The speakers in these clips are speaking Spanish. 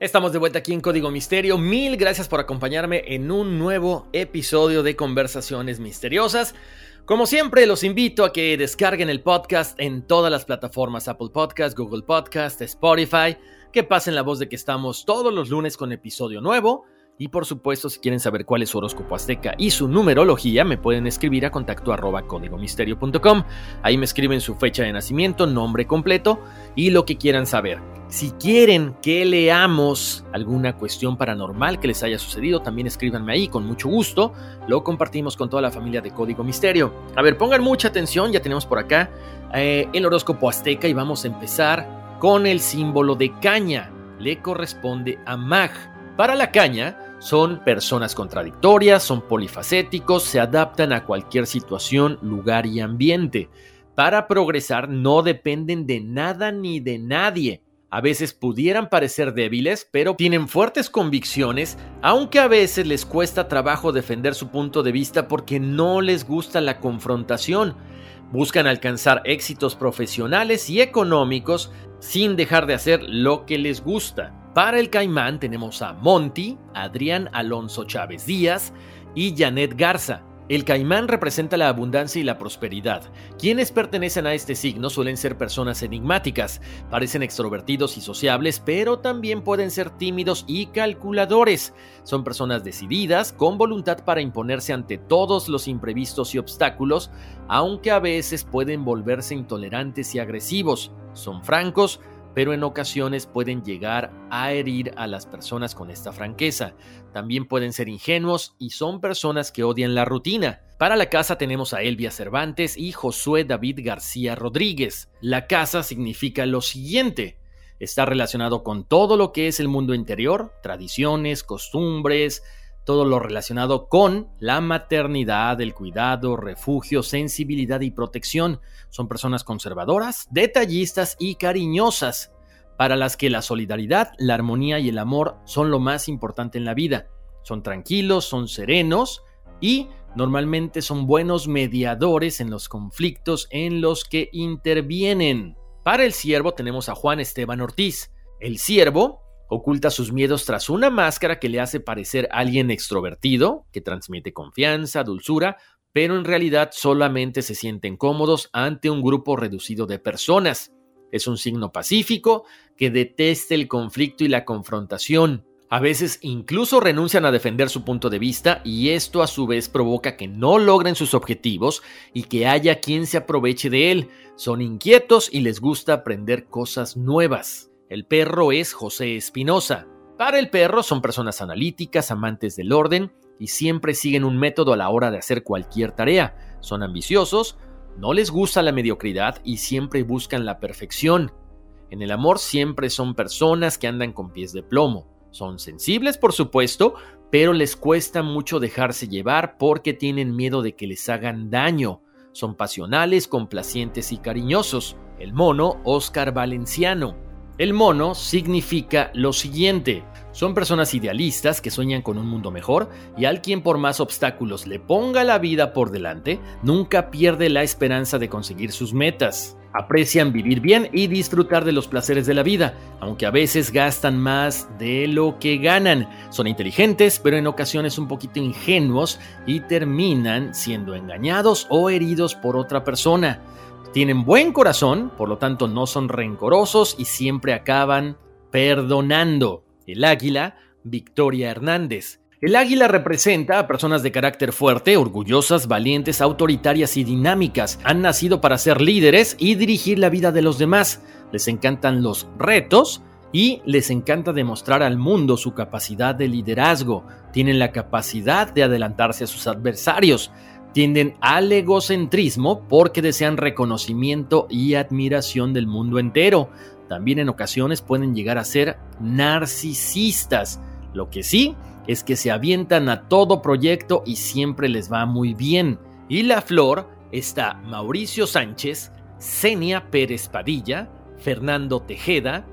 Estamos de vuelta aquí en Código Misterio. Mil gracias por acompañarme en un nuevo episodio de Conversaciones Misteriosas. Como siempre, los invito a que descarguen el podcast en todas las plataformas Apple Podcast, Google Podcast, Spotify, que pasen la voz de que estamos todos los lunes con episodio nuevo. Y por supuesto, si quieren saber cuál es su horóscopo azteca y su numerología, me pueden escribir a contacto arroba códigomisterio.com. Ahí me escriben su fecha de nacimiento, nombre completo y lo que quieran saber. Si quieren que leamos alguna cuestión paranormal que les haya sucedido, también escríbanme ahí con mucho gusto. Lo compartimos con toda la familia de Código Misterio. A ver, pongan mucha atención, ya tenemos por acá eh, el horóscopo azteca y vamos a empezar con el símbolo de caña. Le corresponde a Mag. Para la caña, son personas contradictorias, son polifacéticos, se adaptan a cualquier situación, lugar y ambiente. Para progresar no dependen de nada ni de nadie. A veces pudieran parecer débiles, pero tienen fuertes convicciones, aunque a veces les cuesta trabajo defender su punto de vista porque no les gusta la confrontación. Buscan alcanzar éxitos profesionales y económicos sin dejar de hacer lo que les gusta. Para el Caimán tenemos a Monty, Adrián Alonso Chávez Díaz y Janet Garza. El caimán representa la abundancia y la prosperidad. Quienes pertenecen a este signo suelen ser personas enigmáticas, parecen extrovertidos y sociables, pero también pueden ser tímidos y calculadores. Son personas decididas, con voluntad para imponerse ante todos los imprevistos y obstáculos, aunque a veces pueden volverse intolerantes y agresivos. Son francos, pero en ocasiones pueden llegar a herir a las personas con esta franqueza. También pueden ser ingenuos y son personas que odian la rutina. Para la casa tenemos a Elvia Cervantes y Josué David García Rodríguez. La casa significa lo siguiente. Está relacionado con todo lo que es el mundo interior, tradiciones, costumbres, todo lo relacionado con la maternidad, el cuidado, refugio, sensibilidad y protección. Son personas conservadoras, detallistas y cariñosas, para las que la solidaridad, la armonía y el amor son lo más importante en la vida. Son tranquilos, son serenos y normalmente son buenos mediadores en los conflictos en los que intervienen. Para el siervo tenemos a Juan Esteban Ortiz. El siervo Oculta sus miedos tras una máscara que le hace parecer alguien extrovertido, que transmite confianza, dulzura, pero en realidad solamente se sienten cómodos ante un grupo reducido de personas. Es un signo pacífico que detesta el conflicto y la confrontación. A veces incluso renuncian a defender su punto de vista y esto a su vez provoca que no logren sus objetivos y que haya quien se aproveche de él. Son inquietos y les gusta aprender cosas nuevas. El perro es José Espinosa. Para el perro son personas analíticas, amantes del orden y siempre siguen un método a la hora de hacer cualquier tarea. Son ambiciosos, no les gusta la mediocridad y siempre buscan la perfección. En el amor siempre son personas que andan con pies de plomo. Son sensibles, por supuesto, pero les cuesta mucho dejarse llevar porque tienen miedo de que les hagan daño. Son pasionales, complacientes y cariñosos. El mono, Oscar Valenciano. El mono significa lo siguiente. Son personas idealistas que sueñan con un mundo mejor y al quien por más obstáculos le ponga la vida por delante, nunca pierde la esperanza de conseguir sus metas. Aprecian vivir bien y disfrutar de los placeres de la vida, aunque a veces gastan más de lo que ganan. Son inteligentes, pero en ocasiones un poquito ingenuos y terminan siendo engañados o heridos por otra persona. Tienen buen corazón, por lo tanto no son rencorosos y siempre acaban perdonando. El águila Victoria Hernández. El águila representa a personas de carácter fuerte, orgullosas, valientes, autoritarias y dinámicas. Han nacido para ser líderes y dirigir la vida de los demás. Les encantan los retos y les encanta demostrar al mundo su capacidad de liderazgo. Tienen la capacidad de adelantarse a sus adversarios. Tienden al egocentrismo porque desean reconocimiento y admiración del mundo entero. También en ocasiones pueden llegar a ser narcisistas. Lo que sí es que se avientan a todo proyecto y siempre les va muy bien. Y la flor está Mauricio Sánchez, Senia Pérez Padilla, Fernando Tejeda,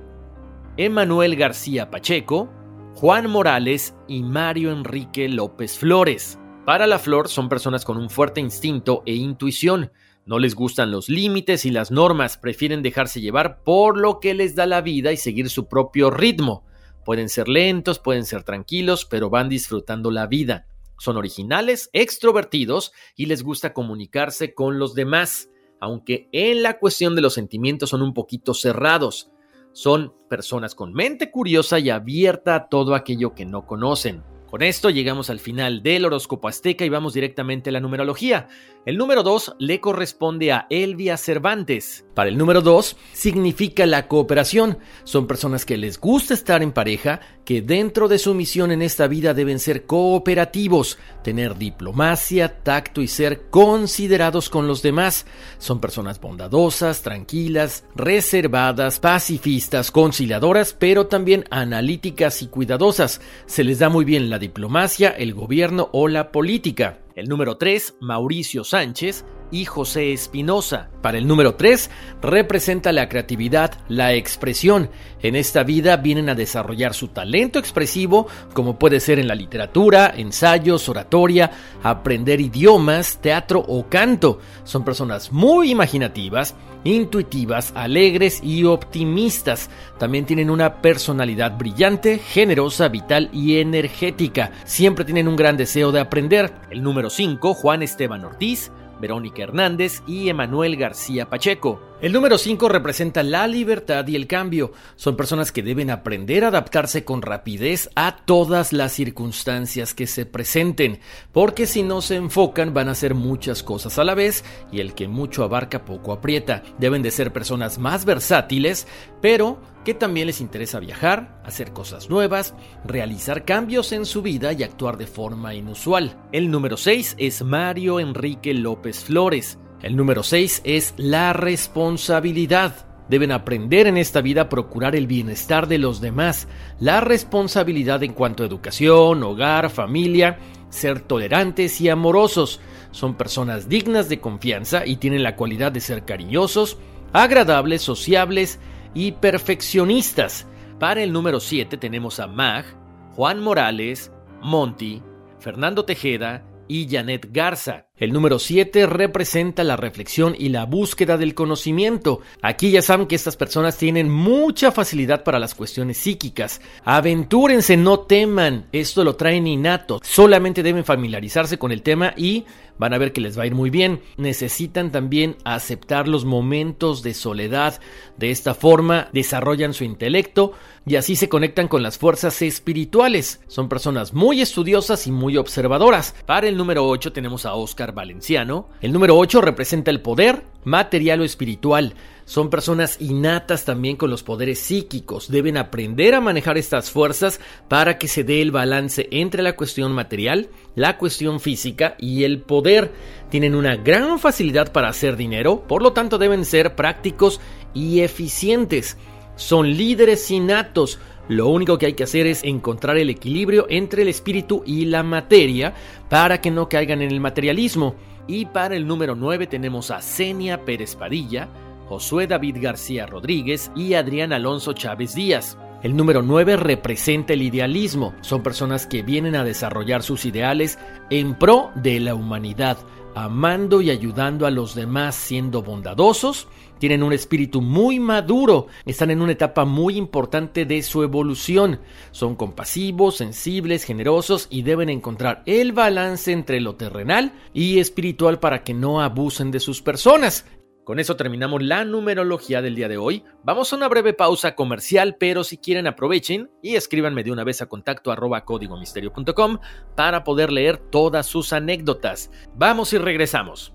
Emanuel García Pacheco, Juan Morales y Mario Enrique López Flores. Para la flor son personas con un fuerte instinto e intuición. No les gustan los límites y las normas, prefieren dejarse llevar por lo que les da la vida y seguir su propio ritmo. Pueden ser lentos, pueden ser tranquilos, pero van disfrutando la vida. Son originales, extrovertidos y les gusta comunicarse con los demás, aunque en la cuestión de los sentimientos son un poquito cerrados. Son personas con mente curiosa y abierta a todo aquello que no conocen. Con esto llegamos al final del horóscopo azteca y vamos directamente a la numerología. El número 2 le corresponde a Elvia Cervantes. Para el número 2 significa la cooperación. Son personas que les gusta estar en pareja, que dentro de su misión en esta vida deben ser cooperativos, tener diplomacia, tacto y ser considerados con los demás. Son personas bondadosas, tranquilas, reservadas, pacifistas, conciliadoras, pero también analíticas y cuidadosas. Se les da muy bien la diplomacia, el gobierno o la política. El número 3, Mauricio Sánchez y José Espinosa. Para el número 3, representa la creatividad, la expresión. En esta vida vienen a desarrollar su talento expresivo, como puede ser en la literatura, ensayos, oratoria, aprender idiomas, teatro o canto. Son personas muy imaginativas, intuitivas, alegres y optimistas. También tienen una personalidad brillante, generosa, vital y energética. Siempre tienen un gran deseo de aprender. El número 5, Juan Esteban Ortiz, Verónica Hernández y Emanuel García Pacheco. El número 5 representa la libertad y el cambio. Son personas que deben aprender a adaptarse con rapidez a todas las circunstancias que se presenten, porque si no se enfocan van a hacer muchas cosas a la vez y el que mucho abarca poco aprieta. Deben de ser personas más versátiles, pero que también les interesa viajar, hacer cosas nuevas, realizar cambios en su vida y actuar de forma inusual. El número 6 es Mario Enrique López Flores. El número 6 es la responsabilidad. Deben aprender en esta vida a procurar el bienestar de los demás, la responsabilidad en cuanto a educación, hogar, familia, ser tolerantes y amorosos. Son personas dignas de confianza y tienen la cualidad de ser cariñosos, agradables, sociables y perfeccionistas. Para el número 7 tenemos a Mag, Juan Morales, Monty, Fernando Tejeda y Janet Garza. El número 7 representa la reflexión y la búsqueda del conocimiento. Aquí ya saben que estas personas tienen mucha facilidad para las cuestiones psíquicas. Aventúrense, no teman, esto lo traen innato. Solamente deben familiarizarse con el tema y van a ver que les va a ir muy bien. Necesitan también aceptar los momentos de soledad. De esta forma desarrollan su intelecto y así se conectan con las fuerzas espirituales. Son personas muy estudiosas y muy observadoras. Para el número 8 tenemos a Oscar Valenciano. El número 8 representa el poder material o espiritual. Son personas innatas también con los poderes psíquicos. Deben aprender a manejar estas fuerzas para que se dé el balance entre la cuestión material, la cuestión física y el poder. Tienen una gran facilidad para hacer dinero, por lo tanto deben ser prácticos y eficientes. Son líderes innatos. Lo único que hay que hacer es encontrar el equilibrio entre el espíritu y la materia para que no caigan en el materialismo. Y para el número 9 tenemos a Senia Pérez Padilla, Josué David García Rodríguez y Adrián Alonso Chávez Díaz. El número 9 representa el idealismo. Son personas que vienen a desarrollar sus ideales en pro de la humanidad, amando y ayudando a los demás, siendo bondadosos. Tienen un espíritu muy maduro, están en una etapa muy importante de su evolución. Son compasivos, sensibles, generosos y deben encontrar el balance entre lo terrenal y espiritual para que no abusen de sus personas. Con eso terminamos la numerología del día de hoy. Vamos a una breve pausa comercial, pero si quieren aprovechen y escríbanme de una vez a contacto arroba códigomisterio.com para poder leer todas sus anécdotas. Vamos y regresamos.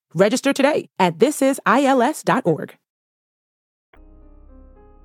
Register today at thisisils.org.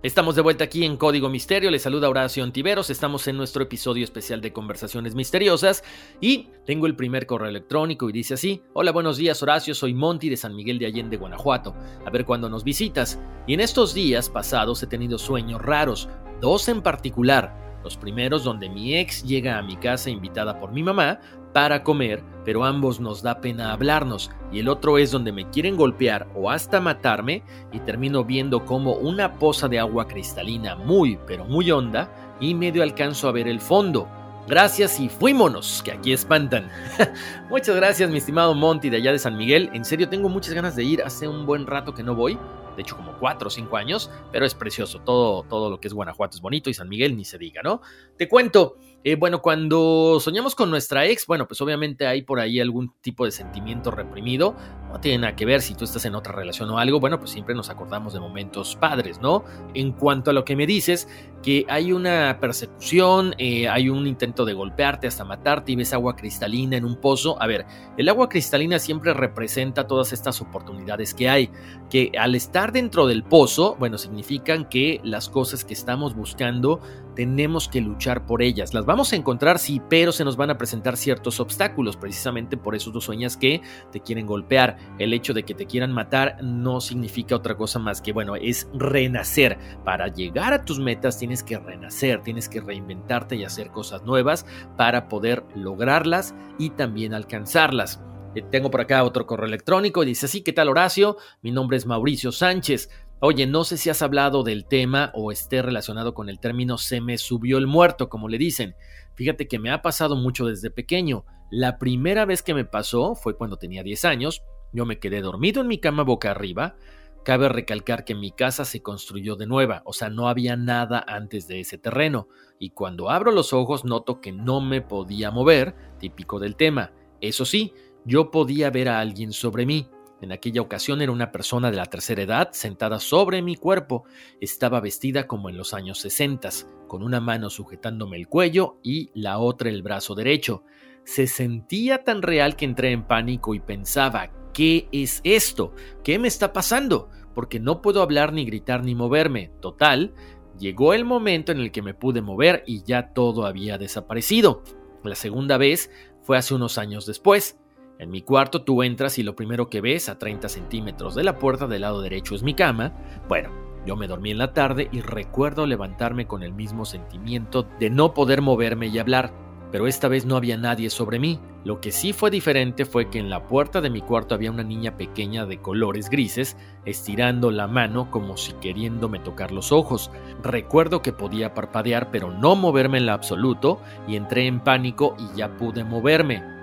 Estamos de vuelta aquí en Código Misterio, les saluda Horacio Antiveros, estamos en nuestro episodio especial de Conversaciones Misteriosas y tengo el primer correo electrónico y dice así, hola buenos días Horacio, soy Monty de San Miguel de Allende, Guanajuato, a ver cuándo nos visitas. Y en estos días pasados he tenido sueños raros, dos en particular, los primeros donde mi ex llega a mi casa invitada por mi mamá para comer, pero ambos nos da pena hablarnos, y el otro es donde me quieren golpear o hasta matarme y termino viendo como una poza de agua cristalina muy, pero muy honda y medio alcanzo a ver el fondo. Gracias y fuímonos, que aquí espantan. Muchas gracias, mi estimado Monty de allá de San Miguel. En serio, tengo muchas ganas de ir. Hace un buen rato que no voy de hecho como cuatro o cinco años, pero es precioso, todo, todo lo que es Guanajuato es bonito y San Miguel ni se diga, ¿no? Te cuento, eh, bueno, cuando soñamos con nuestra ex, bueno, pues obviamente hay por ahí algún tipo de sentimiento reprimido. No tiene nada que ver si tú estás en otra relación o algo. Bueno, pues siempre nos acordamos de momentos padres, ¿no? En cuanto a lo que me dices, que hay una persecución, eh, hay un intento de golpearte hasta matarte y ves agua cristalina en un pozo. A ver, el agua cristalina siempre representa todas estas oportunidades que hay, que al estar dentro del pozo, bueno, significan que las cosas que estamos buscando tenemos que luchar por ellas. Las vamos a encontrar, sí, pero se nos van a presentar ciertos obstáculos. Precisamente por eso tú sueñas que te quieren golpear. El hecho de que te quieran matar no significa otra cosa más que, bueno, es renacer. Para llegar a tus metas tienes que renacer, tienes que reinventarte y hacer cosas nuevas para poder lograrlas y también alcanzarlas. Eh, tengo por acá otro correo electrónico. Dice así, ¿qué tal Horacio? Mi nombre es Mauricio Sánchez. Oye, no sé si has hablado del tema o esté relacionado con el término se me subió el muerto, como le dicen. Fíjate que me ha pasado mucho desde pequeño. La primera vez que me pasó fue cuando tenía 10 años. Yo me quedé dormido en mi cama boca arriba. Cabe recalcar que mi casa se construyó de nueva, o sea, no había nada antes de ese terreno. Y cuando abro los ojos noto que no me podía mover, típico del tema. Eso sí, yo podía ver a alguien sobre mí. En aquella ocasión era una persona de la tercera edad sentada sobre mi cuerpo. Estaba vestida como en los años 60, con una mano sujetándome el cuello y la otra el brazo derecho. Se sentía tan real que entré en pánico y pensaba, ¿qué es esto? ¿Qué me está pasando? Porque no puedo hablar ni gritar ni moverme. Total, llegó el momento en el que me pude mover y ya todo había desaparecido. La segunda vez fue hace unos años después. En mi cuarto tú entras y lo primero que ves a 30 centímetros de la puerta del lado derecho es mi cama. Bueno, yo me dormí en la tarde y recuerdo levantarme con el mismo sentimiento de no poder moverme y hablar, pero esta vez no había nadie sobre mí. Lo que sí fue diferente fue que en la puerta de mi cuarto había una niña pequeña de colores grises, estirando la mano como si queriéndome tocar los ojos. Recuerdo que podía parpadear pero no moverme en lo absoluto y entré en pánico y ya pude moverme.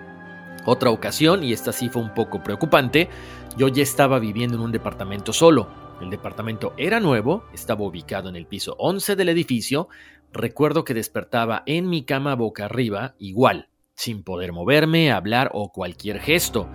Otra ocasión, y esta sí fue un poco preocupante, yo ya estaba viviendo en un departamento solo. El departamento era nuevo, estaba ubicado en el piso 11 del edificio. Recuerdo que despertaba en mi cama boca arriba, igual, sin poder moverme, hablar o cualquier gesto.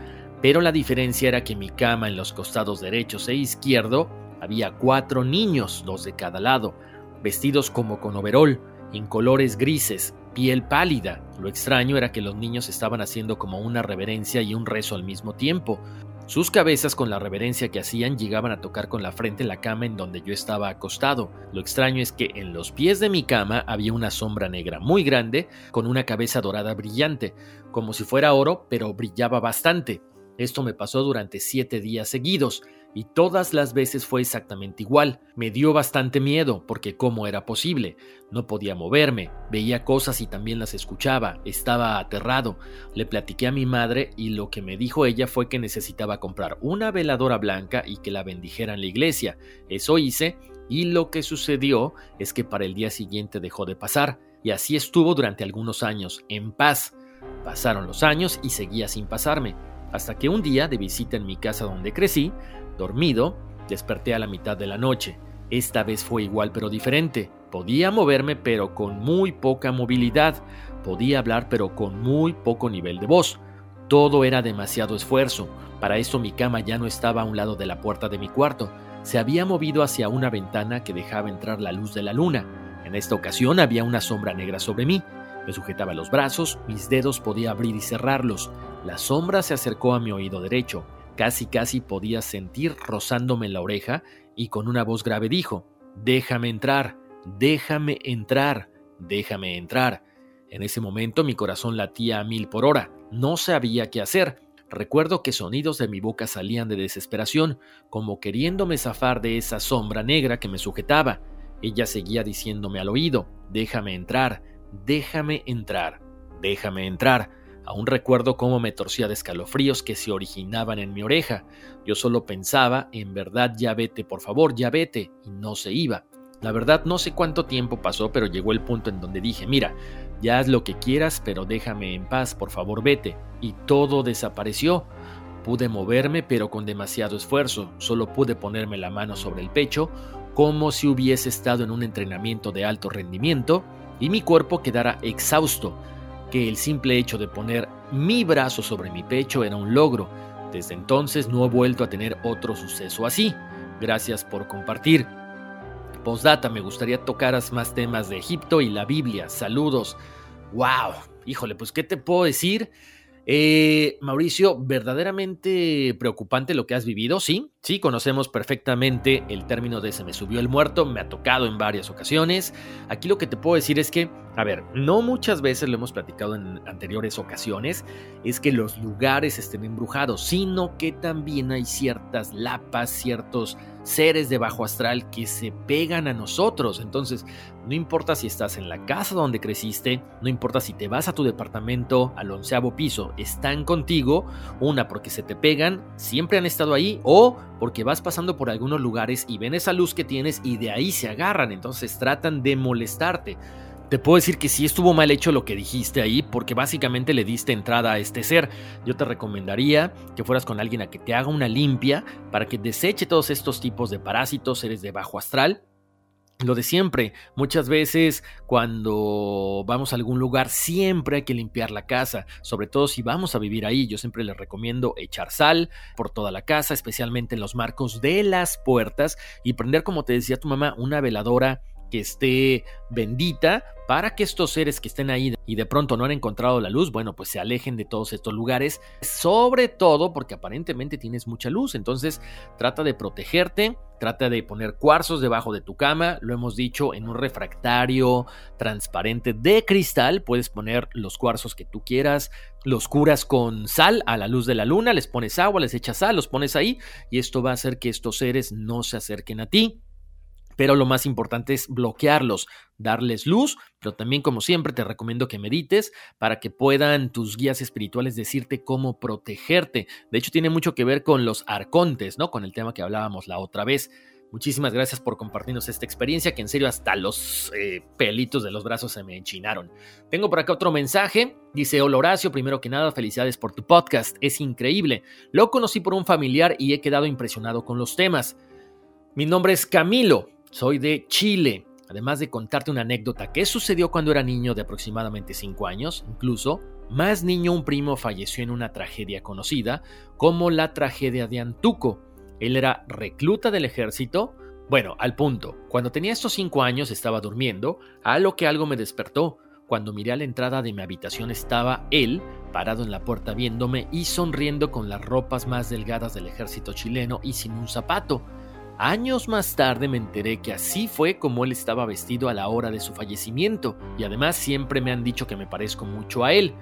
Pero la diferencia era que mi cama en los costados derechos e izquierdo había cuatro niños, dos de cada lado, vestidos como con overol, en colores grises, piel pálida. Lo extraño era que los niños estaban haciendo como una reverencia y un rezo al mismo tiempo. Sus cabezas con la reverencia que hacían llegaban a tocar con la frente la cama en donde yo estaba acostado. Lo extraño es que en los pies de mi cama había una sombra negra muy grande con una cabeza dorada brillante, como si fuera oro, pero brillaba bastante. Esto me pasó durante siete días seguidos y todas las veces fue exactamente igual. Me dio bastante miedo porque cómo era posible. No podía moverme, veía cosas y también las escuchaba, estaba aterrado. Le platiqué a mi madre y lo que me dijo ella fue que necesitaba comprar una veladora blanca y que la bendijera en la iglesia. Eso hice y lo que sucedió es que para el día siguiente dejó de pasar, y así estuvo durante algunos años, en paz. Pasaron los años y seguía sin pasarme, hasta que un día, de visita en mi casa donde crecí, dormido, desperté a la mitad de la noche. Esta vez fue igual pero diferente. Podía moverme pero con muy poca movilidad. Podía hablar pero con muy poco nivel de voz. Todo era demasiado esfuerzo. Para esto mi cama ya no estaba a un lado de la puerta de mi cuarto. Se había movido hacia una ventana que dejaba entrar la luz de la luna. En esta ocasión había una sombra negra sobre mí. Me sujetaba los brazos, mis dedos podía abrir y cerrarlos. La sombra se acercó a mi oído derecho. Casi casi podía sentir rozándome la oreja y con una voz grave dijo, Déjame entrar, déjame entrar, déjame entrar. En ese momento mi corazón latía a mil por hora. No sabía qué hacer. Recuerdo que sonidos de mi boca salían de desesperación, como queriéndome zafar de esa sombra negra que me sujetaba. Ella seguía diciéndome al oído, déjame entrar, déjame entrar, déjame entrar. Aún recuerdo cómo me torcía de escalofríos que se originaban en mi oreja. Yo solo pensaba, en verdad ya vete, por favor, ya vete, y no se iba. La verdad no sé cuánto tiempo pasó, pero llegó el punto en donde dije, mira, ya haz lo que quieras, pero déjame en paz, por favor vete. Y todo desapareció. Pude moverme, pero con demasiado esfuerzo. Solo pude ponerme la mano sobre el pecho, como si hubiese estado en un entrenamiento de alto rendimiento, y mi cuerpo quedara exhausto, que el simple hecho de poner mi brazo sobre mi pecho era un logro. Desde entonces no he vuelto a tener otro suceso así. Gracias por compartir. Postdata, me gustaría tocaras más temas de Egipto y la Biblia. Saludos. ¡Wow! Híjole, pues ¿qué te puedo decir? Eh, Mauricio, verdaderamente preocupante lo que has vivido, sí, sí, conocemos perfectamente el término de se me subió el muerto, me ha tocado en varias ocasiones. Aquí lo que te puedo decir es que, a ver, no muchas veces lo hemos platicado en anteriores ocasiones, es que los lugares estén embrujados, sino que también hay ciertas lapas, ciertos seres de bajo astral que se pegan a nosotros. Entonces, no importa si estás en la casa donde creciste, no importa si te vas a tu departamento al onceavo piso, están contigo, una porque se te pegan, siempre han estado ahí, o porque vas pasando por algunos lugares y ven esa luz que tienes y de ahí se agarran, entonces tratan de molestarte. Te puedo decir que sí estuvo mal hecho lo que dijiste ahí, porque básicamente le diste entrada a este ser. Yo te recomendaría que fueras con alguien a que te haga una limpia para que deseche todos estos tipos de parásitos, seres de bajo astral, lo de siempre, muchas veces cuando vamos a algún lugar siempre hay que limpiar la casa, sobre todo si vamos a vivir ahí. Yo siempre les recomiendo echar sal por toda la casa, especialmente en los marcos de las puertas y prender, como te decía tu mamá, una veladora que esté bendita para que estos seres que estén ahí y de pronto no han encontrado la luz, bueno, pues se alejen de todos estos lugares, sobre todo porque aparentemente tienes mucha luz, entonces trata de protegerte, trata de poner cuarzos debajo de tu cama, lo hemos dicho, en un refractario transparente de cristal, puedes poner los cuarzos que tú quieras, los curas con sal a la luz de la luna, les pones agua, les echas sal, los pones ahí y esto va a hacer que estos seres no se acerquen a ti pero lo más importante es bloquearlos, darles luz, pero también como siempre te recomiendo que medites para que puedan tus guías espirituales decirte cómo protegerte. De hecho tiene mucho que ver con los arcontes, ¿no? Con el tema que hablábamos la otra vez. Muchísimas gracias por compartirnos esta experiencia que en serio hasta los eh, pelitos de los brazos se me enchinaron. Tengo por acá otro mensaje. Dice, hola Horacio, primero que nada, felicidades por tu podcast. Es increíble. Lo conocí por un familiar y he quedado impresionado con los temas. Mi nombre es Camilo. Soy de Chile. Además de contarte una anécdota que sucedió cuando era niño de aproximadamente 5 años, incluso, más niño un primo falleció en una tragedia conocida como la tragedia de Antuco. Él era recluta del ejército. Bueno, al punto, cuando tenía estos 5 años estaba durmiendo, a lo que algo me despertó. Cuando miré a la entrada de mi habitación estaba él, parado en la puerta viéndome y sonriendo con las ropas más delgadas del ejército chileno y sin un zapato. Años más tarde me enteré que así fue como él estaba vestido a la hora de su fallecimiento, y además siempre me han dicho que me parezco mucho a él.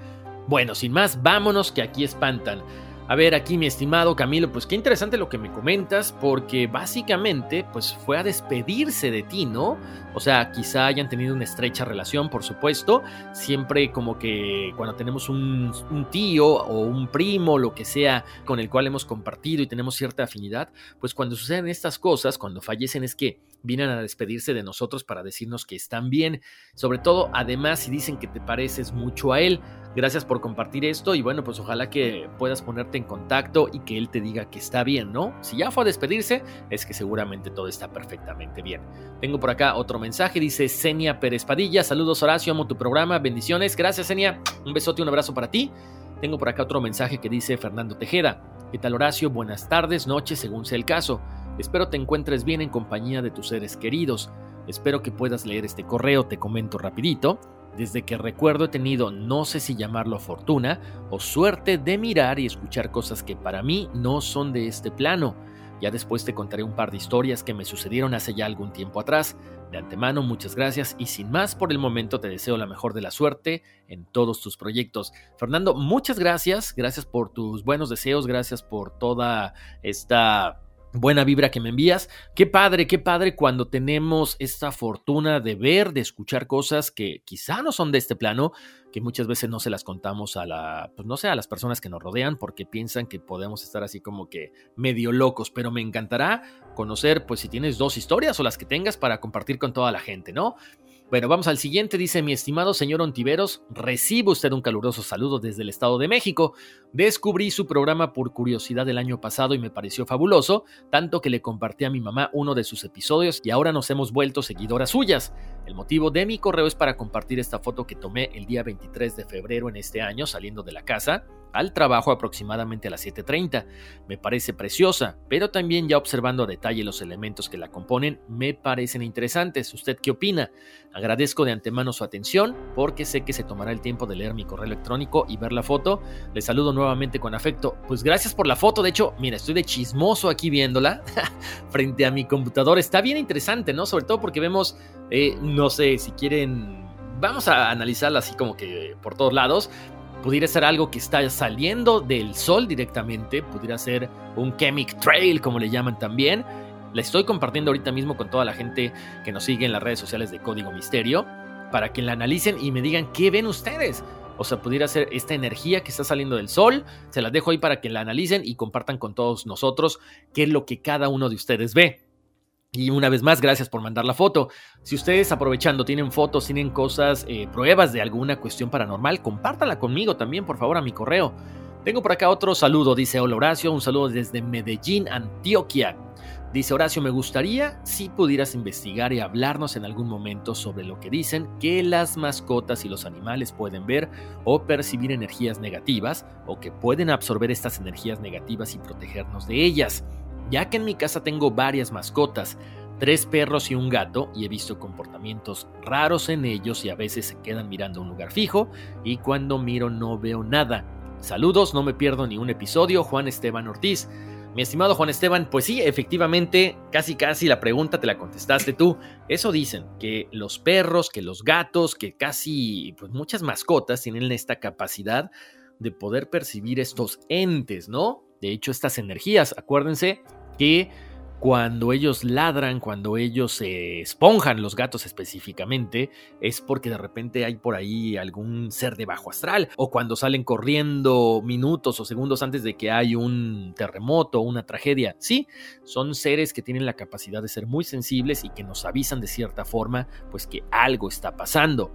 Bueno, sin más, vámonos que aquí espantan. A ver, aquí mi estimado Camilo, pues qué interesante lo que me comentas, porque básicamente pues fue a despedirse de ti, ¿no? O sea, quizá hayan tenido una estrecha relación, por supuesto, siempre como que cuando tenemos un, tío o un primo, lo que sea, con el cual hemos compartido y tenemos cierta afinidad, pues cuando suceden estas cosas, cuando fallecen es que vienen a despedirse de nosotros para decirnos que están bien. Sobre todo, además, si dicen que te pareces mucho a él. Gracias por compartir esto y bueno, pues ojalá que puedas ponerte en contacto y que él te diga que está bien, ¿no? Si ya fue a despedirse, es que seguramente todo está perfectamente bien. Tengo por acá otro mensaje, dice Senia Pérez Padilla, saludos Horacio, amo tu programa, bendiciones, gracias Senia, un besote y un abrazo para ti. Tengo por acá otro mensaje que dice Fernando Tejeda, ¿qué tal Horacio? Buenas tardes, noches, según sea el caso. Espero te encuentres bien en compañía de tus seres queridos. Espero que puedas leer este correo, te comento rapidito. Desde que recuerdo he tenido, no sé si llamarlo fortuna o suerte de mirar y escuchar cosas que para mí no son de este plano. Ya después te contaré un par de historias que me sucedieron hace ya algún tiempo atrás. De antemano, muchas gracias y sin más por el momento te deseo la mejor de la suerte en todos tus proyectos. Fernando, muchas gracias. Gracias por tus buenos deseos, gracias por toda esta buena vibra que me envías. Qué padre, qué padre cuando tenemos esta fortuna de ver, de escuchar cosas que quizá no son de este plano, que muchas veces no se las contamos a la, pues no sé, a las personas que nos rodean porque piensan que podemos estar así como que medio locos, pero me encantará conocer pues si tienes dos historias o las que tengas para compartir con toda la gente, ¿no? Bueno, vamos al siguiente. Dice mi estimado señor Ontiveros, recibe usted un caluroso saludo desde el Estado de México. Descubrí su programa por curiosidad el año pasado y me pareció fabuloso, tanto que le compartí a mi mamá uno de sus episodios y ahora nos hemos vuelto seguidoras suyas. El motivo de mi correo es para compartir esta foto que tomé el día 23 de febrero en este año saliendo de la casa al trabajo aproximadamente a las 7.30. Me parece preciosa, pero también ya observando a detalle los elementos que la componen, me parecen interesantes. ¿Usted qué opina? Agradezco de antemano su atención porque sé que se tomará el tiempo de leer mi correo electrónico y ver la foto. Le saludo nuevamente con afecto. Pues gracias por la foto. De hecho, mira, estoy de chismoso aquí viéndola frente a mi computador. Está bien interesante, ¿no? Sobre todo porque vemos, eh, no sé, si quieren vamos a analizarla así como que por todos lados, pudiera ser algo que está saliendo del sol directamente, pudiera ser un chemic trail, como le llaman también. La estoy compartiendo ahorita mismo con toda la gente que nos sigue en las redes sociales de Código Misterio, para que la analicen y me digan qué ven ustedes. O sea, pudiera ser esta energía que está saliendo del sol. Se las dejo ahí para que la analicen y compartan con todos nosotros qué es lo que cada uno de ustedes ve. Y una vez más, gracias por mandar la foto. Si ustedes aprovechando tienen fotos, tienen cosas, eh, pruebas de alguna cuestión paranormal, compártala conmigo también, por favor, a mi correo. Tengo por acá otro saludo, dice Hola Horacio, un saludo desde Medellín, Antioquia. Dice Horacio, me gustaría si pudieras investigar y hablarnos en algún momento sobre lo que dicen que las mascotas y los animales pueden ver o percibir energías negativas o que pueden absorber estas energías negativas y protegernos de ellas ya que en mi casa tengo varias mascotas, tres perros y un gato, y he visto comportamientos raros en ellos y a veces se quedan mirando un lugar fijo, y cuando miro no veo nada. Saludos, no me pierdo ni un episodio, Juan Esteban Ortiz. Mi estimado Juan Esteban, pues sí, efectivamente, casi casi la pregunta te la contestaste tú. Eso dicen, que los perros, que los gatos, que casi, pues muchas mascotas tienen esta capacidad de poder percibir estos entes, ¿no? De hecho, estas energías, acuérdense que cuando ellos ladran, cuando ellos se esponjan, los gatos específicamente, es porque de repente hay por ahí algún ser de bajo astral, o cuando salen corriendo minutos o segundos antes de que hay un terremoto o una tragedia. Sí, son seres que tienen la capacidad de ser muy sensibles y que nos avisan de cierta forma, pues que algo está pasando.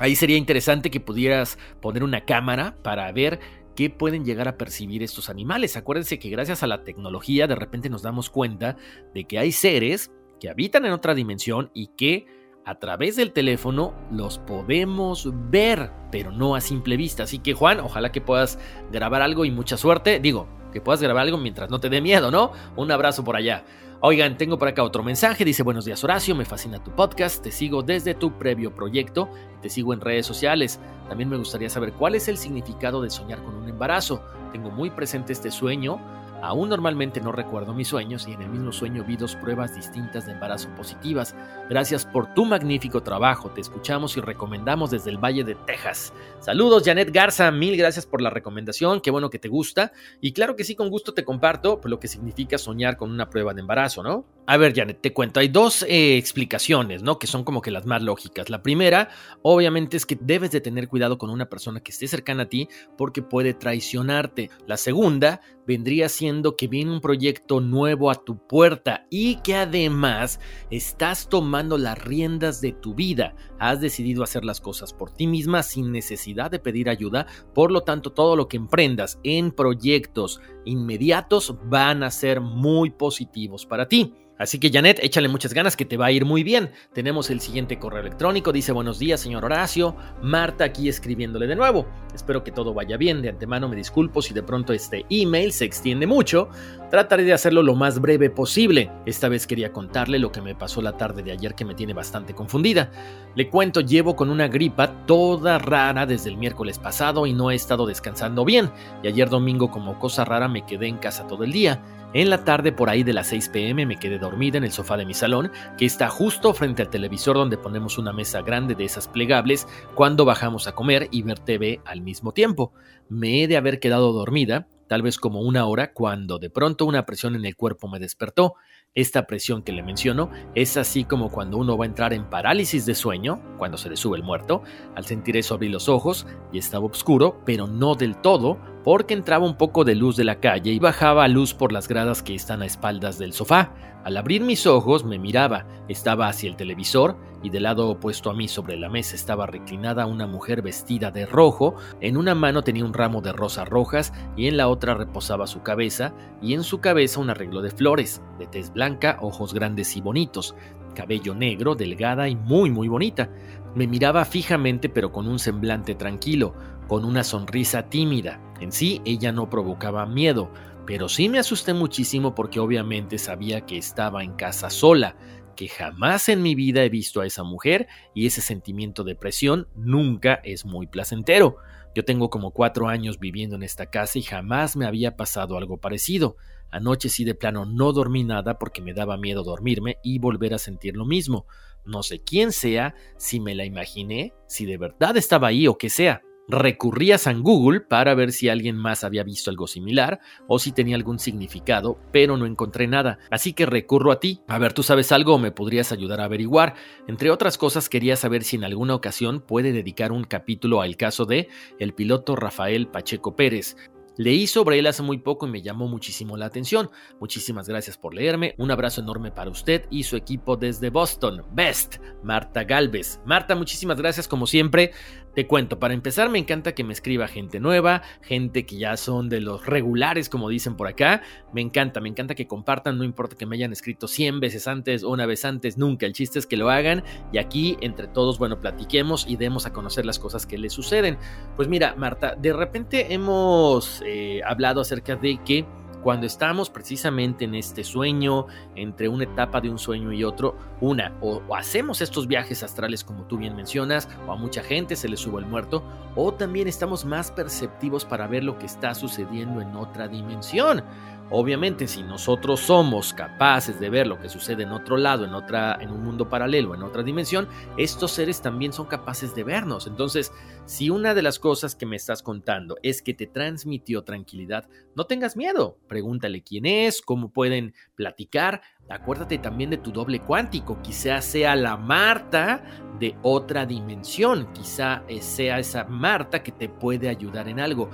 Ahí sería interesante que pudieras poner una cámara para ver qué pueden llegar a percibir estos animales. Acuérdense que gracias a la tecnología de repente nos damos cuenta de que hay seres que habitan en otra dimensión y que a través del teléfono los podemos ver, pero no a simple vista. Así que Juan, ojalá que puedas grabar algo y mucha suerte. Digo, que puedas grabar algo mientras no te dé miedo, ¿no? Un abrazo por allá. Oigan, tengo por acá otro mensaje, dice buenos días Horacio, me fascina tu podcast, te sigo desde tu previo proyecto, te sigo en redes sociales. También me gustaría saber cuál es el significado de soñar con un embarazo. Tengo muy presente este sueño Aún normalmente no recuerdo mis sueños y en el mismo sueño vi dos pruebas distintas de embarazo positivas. Gracias por tu magnífico trabajo. Te escuchamos y recomendamos desde el Valle de Texas. Saludos, Janet Garza. Mil gracias por la recomendación. Qué bueno que te gusta. Y claro que sí, con gusto te comparto lo que significa soñar con una prueba de embarazo, ¿no? A ver, Janet, te cuento. Hay dos eh, explicaciones, ¿no? Que son como que las más lógicas. La primera, obviamente, es que debes de tener cuidado con una persona que esté cercana a ti porque puede traicionarte. La segunda, vendría siendo que viene un proyecto nuevo a tu puerta y que además estás tomando las riendas de tu vida. Has decidido hacer las cosas por ti misma sin necesidad de pedir ayuda, por lo tanto todo lo que emprendas en proyectos inmediatos van a ser muy positivos para ti. Así que Janet, échale muchas ganas que te va a ir muy bien. Tenemos el siguiente correo electrónico, dice buenos días señor Horacio, Marta aquí escribiéndole de nuevo. Espero que todo vaya bien, de antemano me disculpo si de pronto este email se extiende mucho, trataré de hacerlo lo más breve posible. Esta vez quería contarle lo que me pasó la tarde de ayer que me tiene bastante confundida. Le cuento, llevo con una gripa toda rara desde el miércoles pasado y no he estado descansando bien, y ayer domingo como cosa rara me quedé en casa todo el día. En la tarde, por ahí de las 6 pm, me quedé dormida en el sofá de mi salón, que está justo frente al televisor donde ponemos una mesa grande de esas plegables cuando bajamos a comer y ver TV al mismo tiempo. Me he de haber quedado dormida, tal vez como una hora, cuando de pronto una presión en el cuerpo me despertó. Esta presión que le menciono es así como cuando uno va a entrar en parálisis de sueño, cuando se le sube el muerto. Al sentir eso abrí los ojos y estaba oscuro, pero no del todo, porque entraba un poco de luz de la calle y bajaba luz por las gradas que están a espaldas del sofá. Al abrir mis ojos me miraba, estaba hacia el televisor y del lado opuesto a mí sobre la mesa estaba reclinada una mujer vestida de rojo, en una mano tenía un ramo de rosas rojas y en la otra reposaba su cabeza y en su cabeza un arreglo de flores, de tez blanca, ojos grandes y bonitos, cabello negro, delgada y muy muy bonita. Me miraba fijamente pero con un semblante tranquilo, con una sonrisa tímida. En sí ella no provocaba miedo, pero sí me asusté muchísimo porque obviamente sabía que estaba en casa sola, que jamás en mi vida he visto a esa mujer y ese sentimiento de presión nunca es muy placentero. Yo tengo como cuatro años viviendo en esta casa y jamás me había pasado algo parecido. Anoche sí de plano no dormí nada porque me daba miedo dormirme y volver a sentir lo mismo. No sé quién sea, si me la imaginé, si de verdad estaba ahí o qué sea. Recurrí a San Google para ver si alguien más había visto algo similar o si tenía algún significado, pero no encontré nada. Así que recurro a ti. A ver, tú sabes algo me podrías ayudar a averiguar. Entre otras cosas, quería saber si en alguna ocasión puede dedicar un capítulo al caso de el piloto Rafael Pacheco Pérez. Leí sobre él hace muy poco y me llamó muchísimo la atención. Muchísimas gracias por leerme. Un abrazo enorme para usted y su equipo desde Boston. Best, Marta Galvez. Marta, muchísimas gracias como siempre. Te cuento, para empezar me encanta que me escriba gente nueva, gente que ya son de los regulares como dicen por acá. Me encanta, me encanta que compartan, no importa que me hayan escrito 100 veces antes o una vez antes, nunca. El chiste es que lo hagan y aquí entre todos, bueno, platiquemos y demos a conocer las cosas que les suceden. Pues mira, Marta, de repente hemos eh, hablado acerca de que cuando estamos precisamente en este sueño, entre una etapa de un sueño y otro, una, o, hacemos estos viajes astrales como tú bien mencionas, o a mucha gente se le sube el muerto, o también estamos más perceptivos para ver lo que está sucediendo en otra dimensión. Obviamente, si nosotros somos capaces de ver lo que sucede en otro lado, en otra, en un mundo paralelo, en otra dimensión, estos seres también son capaces de vernos. Entonces, si una de las cosas que me estás contando es que te transmitió tranquilidad, no tengas miedo. Pregúntale quién es, cómo pueden platicar. Acuérdate también de tu doble cuántico. Quizá sea la Marta de otra dimensión. Quizá sea esa Marta que te puede ayudar en algo.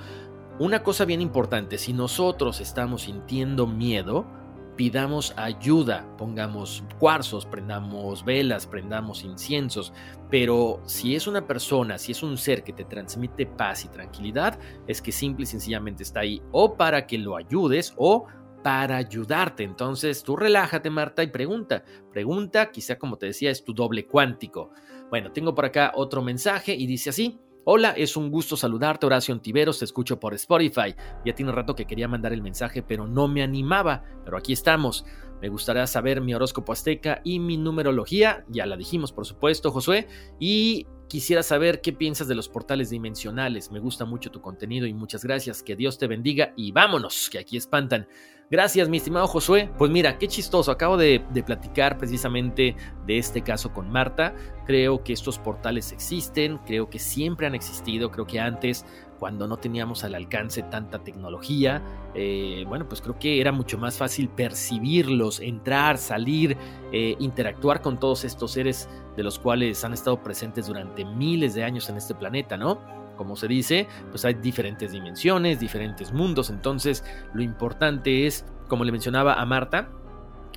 Una cosa bien importante, si nosotros estamos sintiendo miedo, pidamos ayuda, pongamos cuarzos, prendamos velas, prendamos inciensos, pero si es una persona, si es un ser que te transmite paz y tranquilidad, es que simple y sencillamente está ahí o para que lo ayudes o para ayudarte. Entonces tú relájate, Marta, y pregunta. Pregunta, quizá como te decía, es tu doble cuántico. Bueno, tengo por acá otro mensaje y dice así. Hola, es un gusto saludarte, Horacio Antiveros, te escucho por Spotify. Ya tiene un rato que quería mandar el mensaje, pero no me animaba, pero aquí estamos. Me gustaría saber mi horóscopo azteca y mi numerología, ya la dijimos por supuesto, Josué, y quisiera saber qué piensas de los portales dimensionales. Me gusta mucho tu contenido y muchas gracias, que Dios te bendiga y vámonos, que aquí espantan. Gracias, mi estimado Josué. Pues mira, qué chistoso. Acabo de, platicar precisamente de este caso con Marta. Creo que estos portales existen, creo que siempre han existido, creo que antes cuando no teníamos al alcance tanta tecnología, eh, bueno, pues creo que era mucho más fácil percibirlos, entrar, salir, eh, interactuar con todos estos seres de los cuales han estado presentes durante miles de años en este planeta, ¿no? Como se dice, pues hay diferentes dimensiones, diferentes mundos, entonces lo importante es, como le mencionaba a Marta,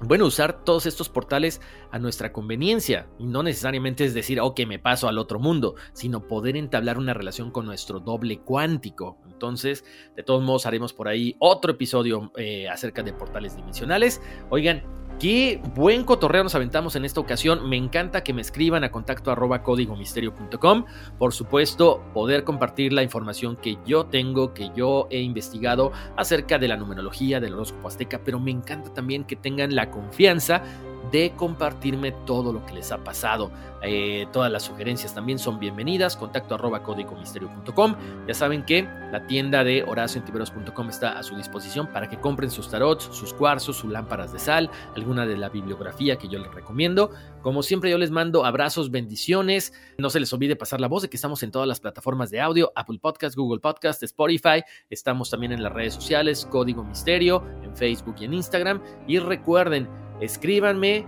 bueno, usar todos estos portales a nuestra conveniencia y no necesariamente es decir, ok, me paso al otro mundo, sino poder entablar una relación con nuestro doble cuántico. Entonces, de todos modos, haremos por ahí otro episodio eh, acerca de portales dimensionales. Oigan, Qué buen cotorreo nos aventamos en esta ocasión. Me encanta que me escriban a contacto arroba códigomisterio.com. Por supuesto, poder compartir la información que yo tengo, que yo he investigado acerca de la numerología del horóscopo azteca, pero me encanta también que tengan la confianza de compartirme todo lo que les ha pasado. Eh, todas las sugerencias también son bienvenidas. Contacto arroba códigomisterio.com. Ya saben que la tienda de horacioentiveros.com está a su disposición para que compren sus tarots, sus cuarzos, sus lámparas de sal, alguna de la bibliografía que yo les recomiendo. Como siempre yo les mando abrazos, bendiciones. No se les olvide pasar la voz de que estamos en todas las plataformas de audio, Apple Podcast, Google Podcast, Spotify. Estamos también en las redes sociales, Código Misterio, en Facebook y en Instagram. Y recuerden, escríbanme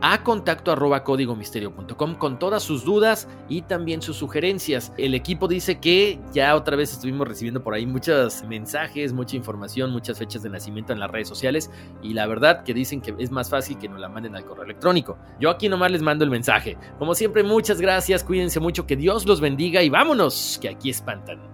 a contacto arroba códigomisterio.com con todas sus dudas y también sus sugerencias. El equipo dice que ya otra vez estuvimos recibiendo por ahí muchos mensajes, mucha información, muchas fechas de nacimiento en las redes sociales y la verdad que dicen que es más fácil que nos la manden al correo electrónico. Yo aquí nomás les mando el mensaje. Como siempre, muchas gracias, cuídense mucho, que Dios los bendiga y vámonos, que aquí espantan.